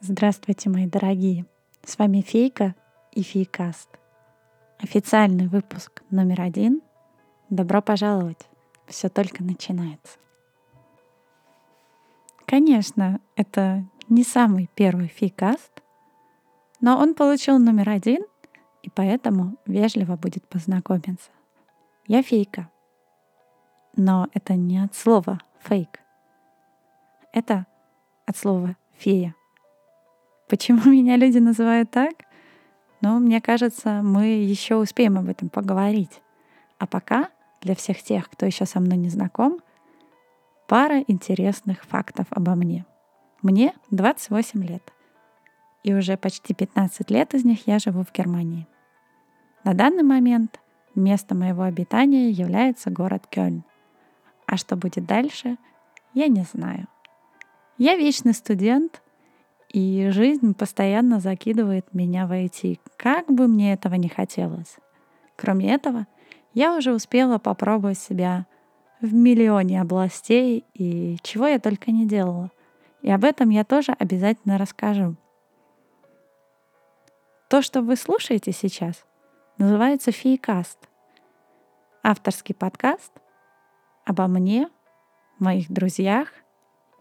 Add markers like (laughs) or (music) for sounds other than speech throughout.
Здравствуйте, мои дорогие! С вами Фейка и Фейкаст. Официальный выпуск номер один. Добро пожаловать! Все только начинается. Конечно, это не самый первый фейкаст, но он получил номер один, и поэтому вежливо будет познакомиться. Я фейка. Но это не от слова фейк. Это от слова фея. Почему (laughs) меня люди называют так? Ну, мне кажется, мы еще успеем об этом поговорить. А пока для всех тех, кто еще со мной не знаком, пара интересных фактов обо мне. Мне 28 лет. И уже почти 15 лет из них я живу в Германии. На данный момент местом моего обитания является город Кёльн. А что будет дальше, я не знаю. Я вечный студент — и жизнь постоянно закидывает меня в IT, как бы мне этого не хотелось. Кроме этого, я уже успела попробовать себя в миллионе областей и чего я только не делала. И об этом я тоже обязательно расскажу. То, что вы слушаете сейчас, называется Фейкаст. Авторский подкаст обо мне, моих друзьях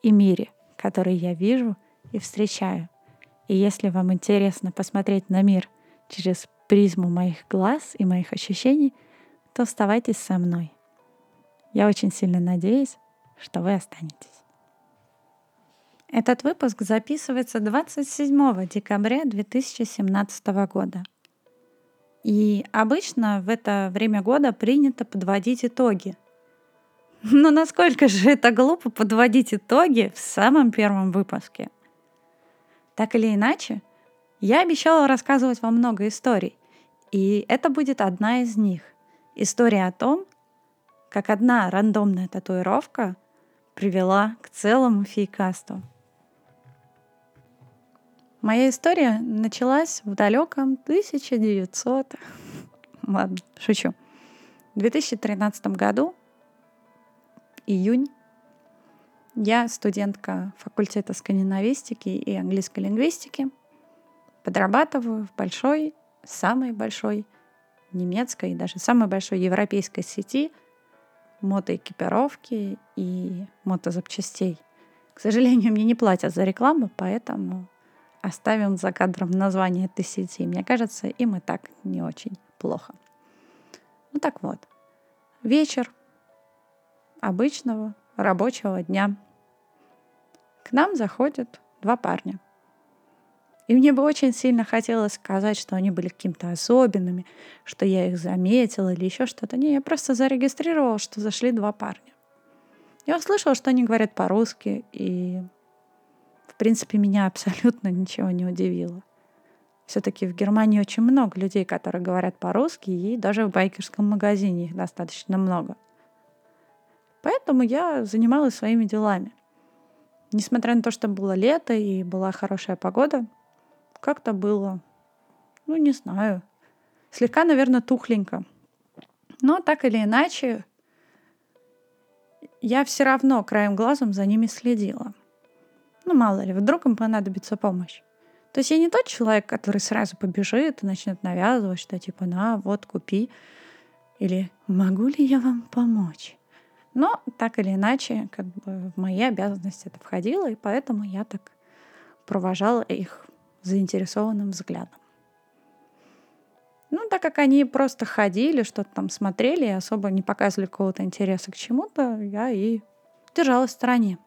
и мире, который я вижу – и встречаю. И если вам интересно посмотреть на мир через призму моих глаз и моих ощущений, то оставайтесь со мной. Я очень сильно надеюсь, что вы останетесь. Этот выпуск записывается 27 декабря 2017 года. И обычно в это время года принято подводить итоги. Но насколько же это глупо подводить итоги в самом первом выпуске – так или иначе, я обещала рассказывать вам много историй, и это будет одна из них. История о том, как одна рандомная татуировка привела к целому фейкасту. Моя история началась в далеком 1900... Ладно, шучу. В 2013 году, июнь, я студентка факультета скандинавистики и английской лингвистики. Подрабатываю в большой, самой большой немецкой и даже самой большой европейской сети мотоэкипировки и мотозапчастей. К сожалению, мне не платят за рекламу, поэтому оставим за кадром название этой сети. Мне кажется, им и так не очень плохо. Ну так вот, вечер обычного рабочего дня – к нам заходят два парня. И мне бы очень сильно хотелось сказать, что они были какими-то особенными, что я их заметила или еще что-то. Не, я просто зарегистрировала, что зашли два парня. Я услышала, что они говорят по-русски, и, в принципе, меня абсолютно ничего не удивило. Все-таки в Германии очень много людей, которые говорят по-русски, и даже в байкерском магазине их достаточно много. Поэтому я занималась своими делами. Несмотря на то, что было лето и была хорошая погода, как-то было, ну, не знаю, слегка, наверное, тухленько. Но так или иначе, я все равно краем глазом за ними следила. Ну, мало ли, вдруг им понадобится помощь. То есть я не тот человек, который сразу побежит и начнет навязывать, что типа, на, вот, купи. Или могу ли я вам помочь? Но так или иначе, как бы в мои обязанности это входило, и поэтому я так провожала их заинтересованным взглядом. Ну, так как они просто ходили, что-то там смотрели и особо не показывали какого-то интереса к чему-то, я и держалась в стороне.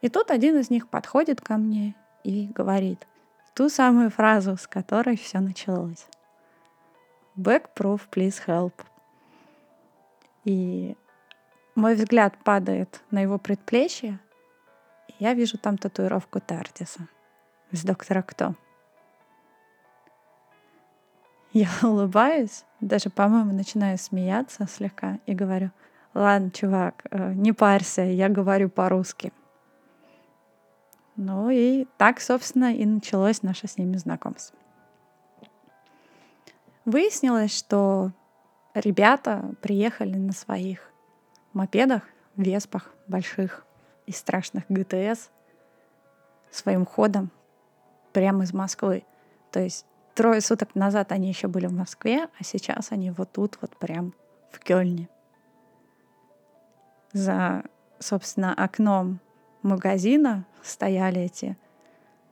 И тут один из них подходит ко мне и говорит ту самую фразу, с которой все началось. Back proof, please help. И мой взгляд падает на его предплечье, и я вижу там татуировку Тардиса с доктора Кто. Я (laughs) улыбаюсь, даже, по-моему, начинаю смеяться слегка и говорю, ладно, чувак, э, не парься, я говорю по-русски. Ну и так, собственно, и началось наше с ними знакомство. Выяснилось, что ребята приехали на своих мопедах, веспах больших и страшных ГТС своим ходом прямо из Москвы. То есть трое суток назад они еще были в Москве, а сейчас они вот тут, вот прям в Кёльне. За, собственно, окном магазина стояли эти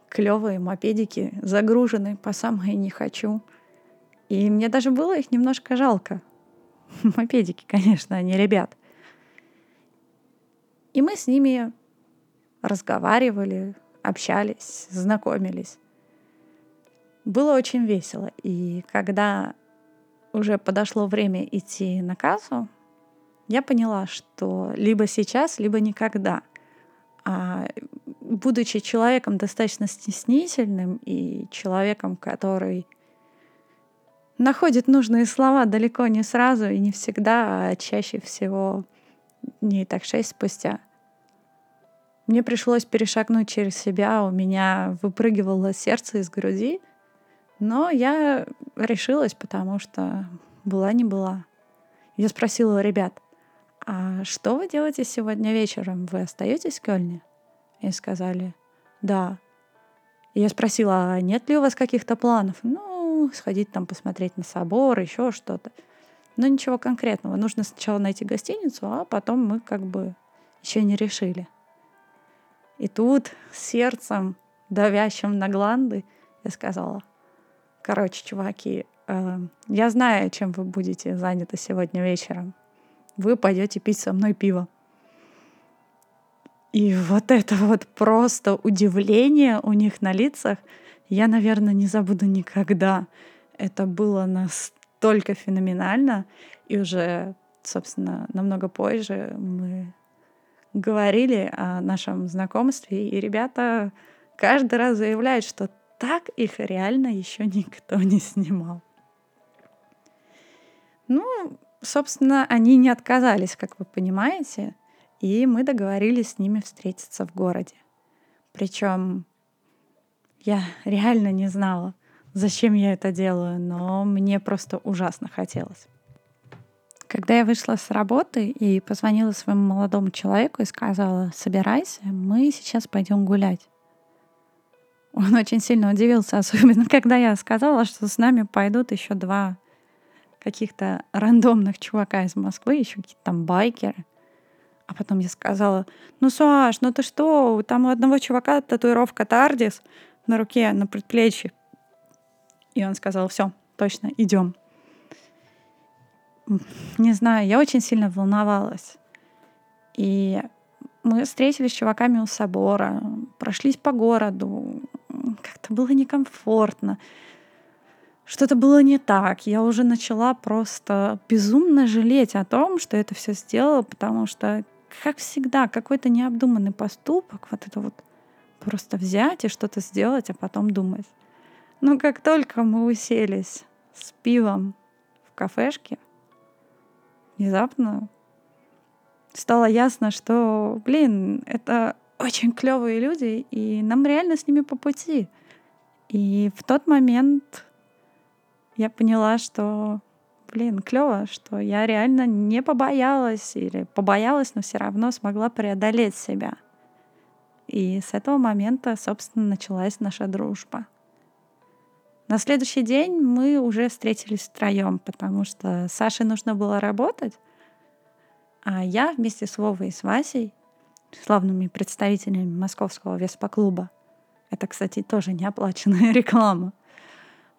клевые мопедики, загруженные по самое не хочу. И мне даже было их немножко жалко. (laughs) Мопедики, конечно, не ребят. И мы с ними разговаривали, общались, знакомились. Было очень весело. И когда уже подошло время идти на кассу, я поняла, что либо сейчас, либо никогда. А будучи человеком достаточно стеснительным и человеком, который находит нужные слова далеко не сразу и не всегда, а чаще всего дней так шесть спустя, мне пришлось перешагнуть через себя, у меня выпрыгивало сердце из груди, но я решилась, потому что была не была. Я спросила ребят, а что вы делаете сегодня вечером? Вы остаетесь в Кёльне? И сказали, да. Я спросила, а нет ли у вас каких-то планов? Ну, сходить там посмотреть на собор, еще что-то. Но ничего конкретного. Нужно сначала найти гостиницу, а потом мы как бы еще не решили. И тут сердцем, давящим на гланды, я сказала, короче, чуваки, э, я знаю, чем вы будете заняты сегодня вечером. Вы пойдете пить со мной пиво. И вот это вот просто удивление у них на лицах, я, наверное, не забуду никогда. Это было настолько феноменально. И уже, собственно, намного позже мы говорили о нашем знакомстве, и ребята каждый раз заявляют, что так их реально еще никто не снимал. Ну, собственно, они не отказались, как вы понимаете, и мы договорились с ними встретиться в городе. Причем я реально не знала, зачем я это делаю, но мне просто ужасно хотелось. Когда я вышла с работы и позвонила своему молодому человеку и сказала, собирайся, мы сейчас пойдем гулять. Он очень сильно удивился, особенно (laughs) когда я сказала, что с нами пойдут еще два каких-то рандомных чувака из Москвы, еще какие-то там байкеры. А потом я сказала, ну, Саш, ну ты что, там у одного чувака татуировка Тардис на руке, на предплечье. И он сказал, все, точно, идем не знаю, я очень сильно волновалась. И мы встретились с чуваками у собора, прошлись по городу. Как-то было некомфортно. Что-то было не так. Я уже начала просто безумно жалеть о том, что это все сделала, потому что, как всегда, какой-то необдуманный поступок, вот это вот просто взять и что-то сделать, а потом думать. Но как только мы уселись с пивом в кафешке, внезапно стало ясно, что, блин, это очень клевые люди, и нам реально с ними по пути. И в тот момент я поняла, что, блин, клево, что я реально не побоялась или побоялась, но все равно смогла преодолеть себя. И с этого момента, собственно, началась наша дружба. На следующий день мы уже встретились втроем, потому что Саше нужно было работать, а я вместе с Вовой и с Васей, славными представителями московского Веспа-клуба, это, кстати, тоже неоплаченная (laughs) реклама,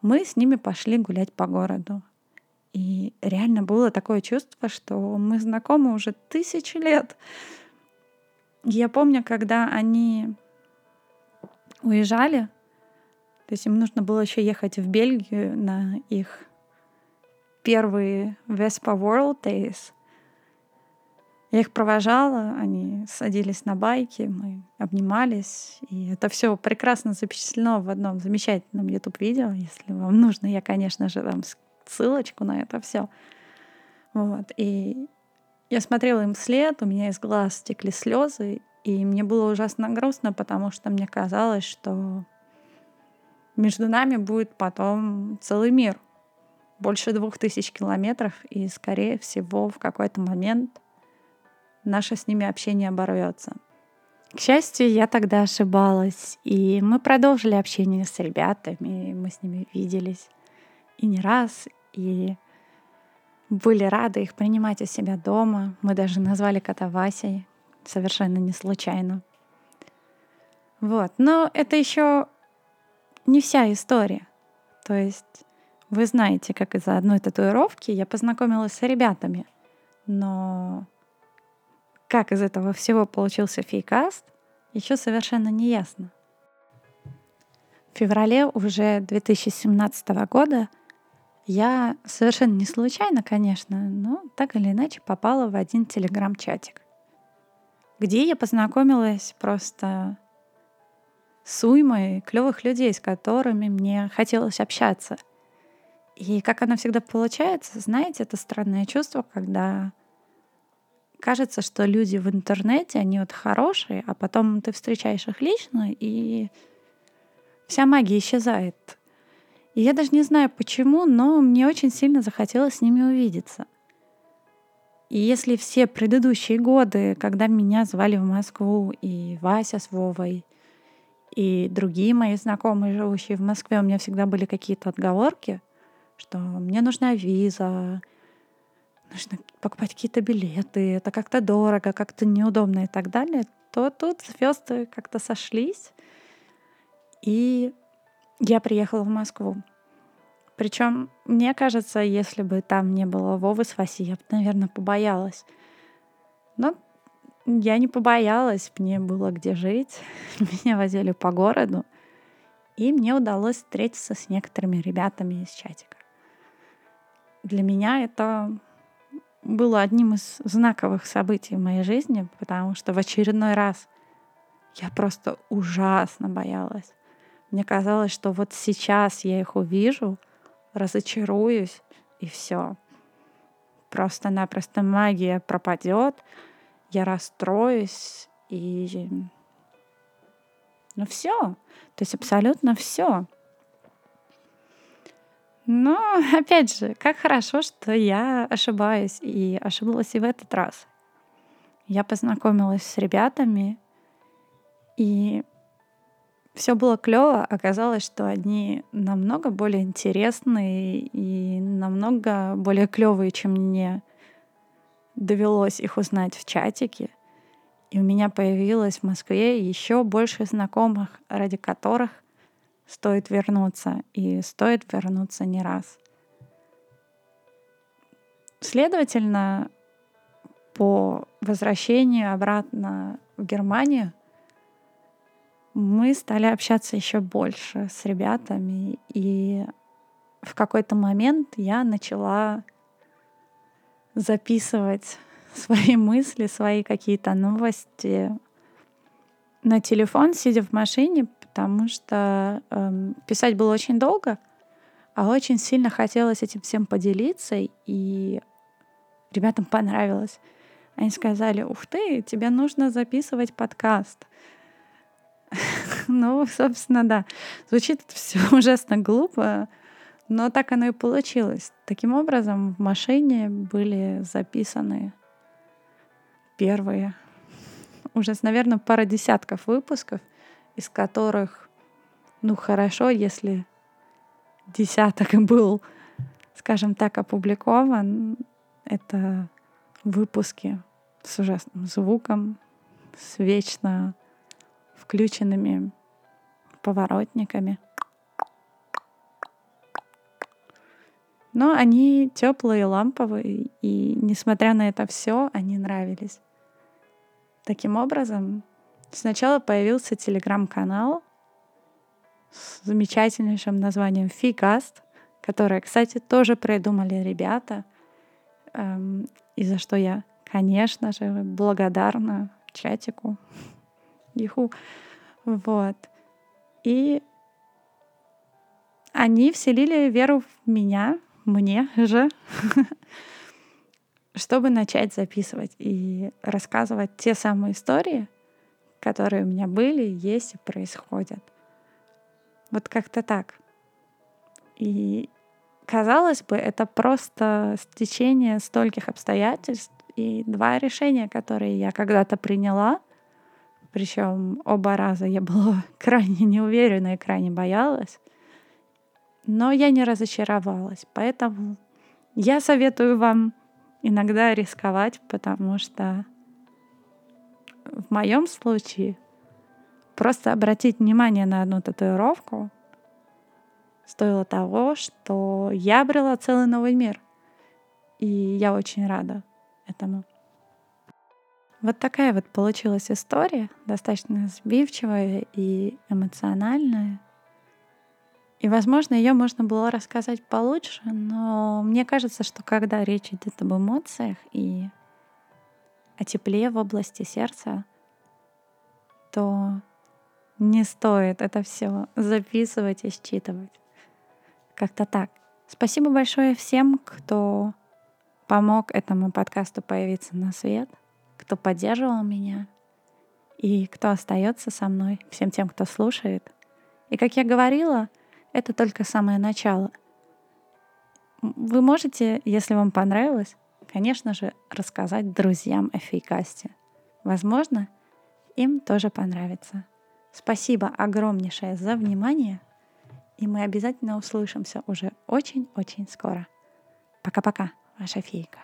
мы с ними пошли гулять по городу. И реально было такое чувство, что мы знакомы уже тысячи лет. Я помню, когда они уезжали, то есть им нужно было еще ехать в Бельгию на их первые Vespa World Days. Я их провожала, они садились на байки, мы обнимались. И это все прекрасно запечатлено в одном замечательном YouTube-видео. Если вам нужно, я, конечно же, дам ссылочку на это все. Вот. И я смотрела им вслед, у меня из глаз текли слезы, и мне было ужасно грустно, потому что мне казалось, что между нами будет потом целый мир. Больше двух тысяч километров, и, скорее всего, в какой-то момент наше с ними общение оборвется. К счастью, я тогда ошибалась, и мы продолжили общение с ребятами, мы с ними виделись и не раз, и были рады их принимать у себя дома. Мы даже назвали кота Васей, совершенно не случайно. Вот. Но это еще не вся история. То есть вы знаете, как из-за одной татуировки я познакомилась с ребятами. Но как из этого всего получился фейкаст, еще совершенно не ясно. В феврале уже 2017 года я совершенно не случайно, конечно, но так или иначе попала в один телеграм-чатик, где я познакомилась просто с уймой клевых людей, с которыми мне хотелось общаться. И как оно всегда получается, знаете, это странное чувство, когда кажется, что люди в интернете, они вот хорошие, а потом ты встречаешь их лично, и вся магия исчезает. И я даже не знаю почему, но мне очень сильно захотелось с ними увидеться. И если все предыдущие годы, когда меня звали в Москву, и Вася с Вовой, и другие мои знакомые, живущие в Москве, у меня всегда были какие-то отговорки, что мне нужна виза, нужно покупать какие-то билеты, это как-то дорого, как-то неудобно и так далее, то тут звезды как-то сошлись, и я приехала в Москву. Причем, мне кажется, если бы там не было Вовы с Васей, я бы, наверное, побоялась. Но я не побоялась, мне было где жить. (laughs) Меня возили по городу. И мне удалось встретиться с некоторыми ребятами из чатика. Для меня это было одним из знаковых событий в моей жизни, потому что в очередной раз я просто ужасно боялась. Мне казалось, что вот сейчас я их увижу, разочаруюсь, и все. Просто-напросто магия пропадет, я расстроюсь, и ну все. То есть абсолютно все. Но, (laughs) опять же, как хорошо, что я ошибаюсь, и ошиблась и в этот раз. Я познакомилась с ребятами, и все было клево. Оказалось, что они намного более интересные и намного более клевые, чем мне довелось их узнать в чатике. И у меня появилось в Москве еще больше знакомых, ради которых стоит вернуться. И стоит вернуться не раз. Следовательно, по возвращению обратно в Германию мы стали общаться еще больше с ребятами, и в какой-то момент я начала записывать (laughs) свои мысли, свои какие-то новости на телефон, сидя в машине, потому что эм, писать было очень долго, а очень сильно хотелось этим всем поделиться, и ребятам понравилось. Они сказали, ух ты, тебе нужно записывать подкаст. (laughs) Ну, собственно, да. Звучит все (laughs) ужасно глупо, но так оно и получилось. Таким образом, в машине были записаны первые, (laughs) уже, наверное, пара десятков выпусков, из которых, ну, хорошо, если десяток был, скажем так, опубликован. Это выпуски с ужасным звуком, с вечно включенными поворотниками. Но они теплые, ламповые, и несмотря на это все, они нравились. Таким образом, сначала появился телеграм-канал с замечательнейшим названием Фигаст, которое, кстати, тоже придумали ребята, эм, и за что я, конечно же, благодарна чатику. Иху. Вот. И они вселили веру в меня, мне же, (laughs) чтобы начать записывать и рассказывать те самые истории, которые у меня были, есть и происходят. Вот как-то так. И казалось бы, это просто стечение стольких обстоятельств и два решения, которые я когда-то приняла, Причем оба раза я была (laughs) крайне неуверена и крайне боялась. Но я не разочаровалась. Поэтому я советую вам иногда рисковать, потому что в моем случае просто обратить внимание на одну татуировку стоило того, что я обрела целый новый мир. И я очень рада этому. Вот такая вот получилась история, достаточно сбивчивая и эмоциональная. И, возможно, ее можно было рассказать получше, но мне кажется, что когда речь идет об эмоциях и о тепле в области сердца, то не стоит это все записывать и считывать. Как-то так. Спасибо большое всем, кто помог этому подкасту появиться на свет, кто поддерживал меня и кто остается со мной, всем тем, кто слушает. И как я говорила, это только самое начало. Вы можете, если вам понравилось, конечно же, рассказать друзьям о фейкасте. Возможно, им тоже понравится. Спасибо огромнейшее за внимание, и мы обязательно услышимся уже очень-очень скоро. Пока-пока, ваша фейка.